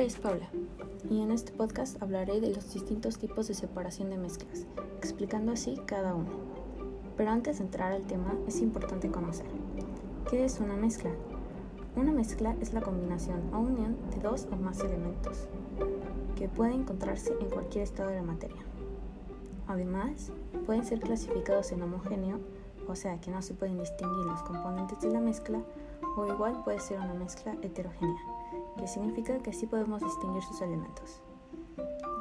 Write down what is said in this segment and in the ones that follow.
nombre es Paula y en este podcast hablaré de los distintos tipos de separación de mezclas, explicando así cada uno. Pero antes de entrar al tema es importante conocer ¿qué es una mezcla? Una mezcla es la combinación o unión de dos o más elementos que pueden encontrarse en cualquier estado de la materia. Además, pueden ser clasificados en homogéneo, o sea que no se pueden distinguir los componentes de la mezcla, o igual puede ser una mezcla heterogénea, que significa que sí podemos distinguir sus elementos.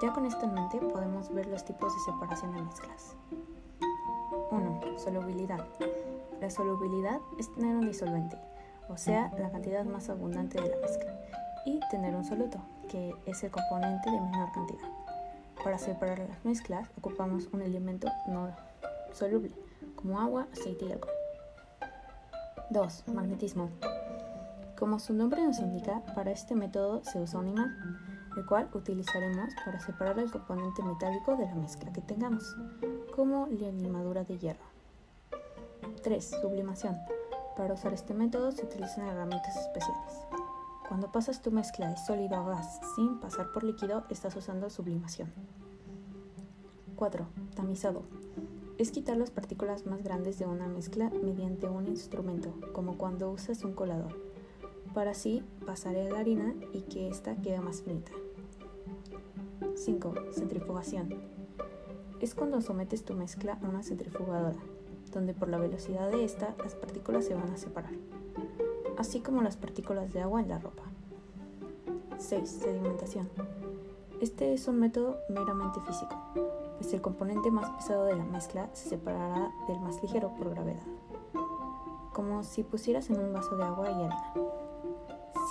Ya con esto en mente podemos ver los tipos de separación de mezclas. 1. Solubilidad. La solubilidad es tener un disolvente, o sea, la cantidad más abundante de la mezcla, y tener un soluto, que es el componente de menor cantidad. Para separar las mezclas ocupamos un elemento no soluble, como agua, aceite y alcohol. 2. Magnetismo. Como su nombre nos indica, para este método se usa un imán, el cual utilizaremos para separar el componente metálico de la mezcla que tengamos, como la limadura de hierro. 3. Sublimación. Para usar este método se utilizan herramientas especiales. Cuando pasas tu mezcla de sólido a gas sin pasar por líquido, estás usando sublimación. 4. Tamizado. Es quitar las partículas más grandes de una mezcla mediante un instrumento, como cuando usas un colador, para así pasar la harina y que ésta quede más finita. 5. Centrifugación. Es cuando sometes tu mezcla a una centrifugadora, donde por la velocidad de esta las partículas se van a separar, así como las partículas de agua en la ropa. 6. Sedimentación. Este es un método meramente físico, pues el componente más pesado de la mezcla se separará del más ligero por gravedad, como si pusieras en un vaso de agua y arena.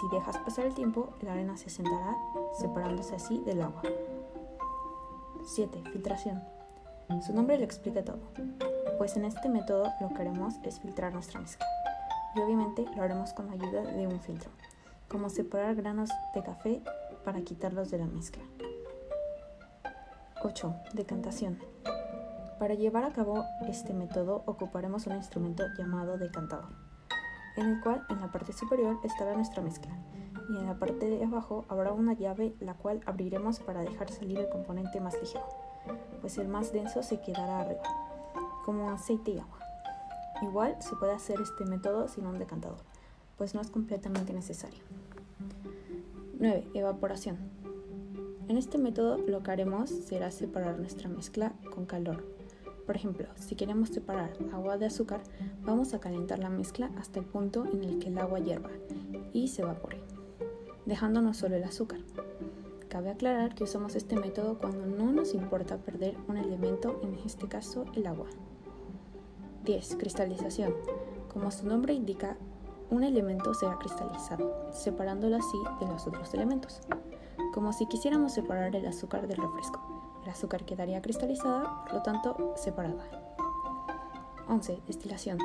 Si dejas pasar el tiempo, la arena se sentará, separándose así del agua. 7. Filtración. Su nombre lo explica todo, pues en este método lo que haremos es filtrar nuestra mezcla. Y obviamente lo haremos con la ayuda de un filtro, como separar granos de café para quitarlos de la mezcla. 8. Decantación. Para llevar a cabo este método ocuparemos un instrumento llamado decantador, en el cual en la parte superior estará nuestra mezcla y en la parte de abajo habrá una llave la cual abriremos para dejar salir el componente más ligero pues el más denso se quedará arriba, como aceite y agua. Igual se puede hacer este método sin un decantador, pues no es completamente necesario. 9. Evaporación. En este método lo que haremos será separar nuestra mezcla con calor. Por ejemplo, si queremos separar agua de azúcar, vamos a calentar la mezcla hasta el punto en el que el agua hierva y se evapore, dejándonos solo el azúcar. Cabe aclarar que usamos este método cuando no nos importa perder un elemento, en este caso el agua. 10. Cristalización. Como su nombre indica, un elemento será cristalizado, separándolo así de los otros elementos, como si quisiéramos separar el azúcar del refresco. El azúcar quedaría cristalizada, por lo tanto, separada. 11. Destilación.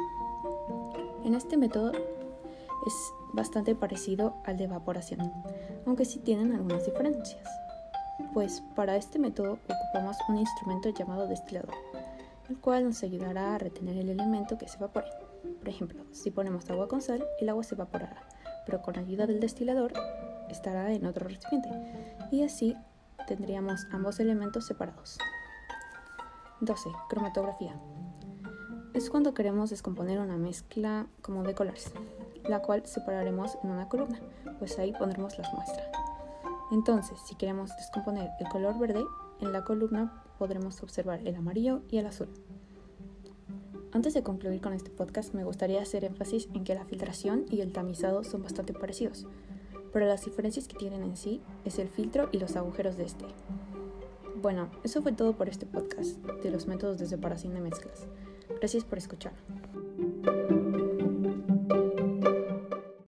En este método es bastante parecido al de evaporación, aunque sí tienen algunas diferencias. Pues para este método ocupamos un instrumento llamado destilador, el cual nos ayudará a retener el elemento que se evapore. Por ejemplo, si ponemos agua con sal, el agua se evaporará, pero con ayuda del destilador estará en otro recipiente, y así tendríamos ambos elementos separados. 12. Cromatografía. Es cuando queremos descomponer una mezcla como de colores la cual separaremos en una columna, pues ahí pondremos las muestras. Entonces, si queremos descomponer el color verde, en la columna podremos observar el amarillo y el azul. Antes de concluir con este podcast, me gustaría hacer énfasis en que la filtración y el tamizado son bastante parecidos, pero las diferencias que tienen en sí es el filtro y los agujeros de este. Bueno, eso fue todo por este podcast de los métodos de separación de mezclas. Gracias por escuchar.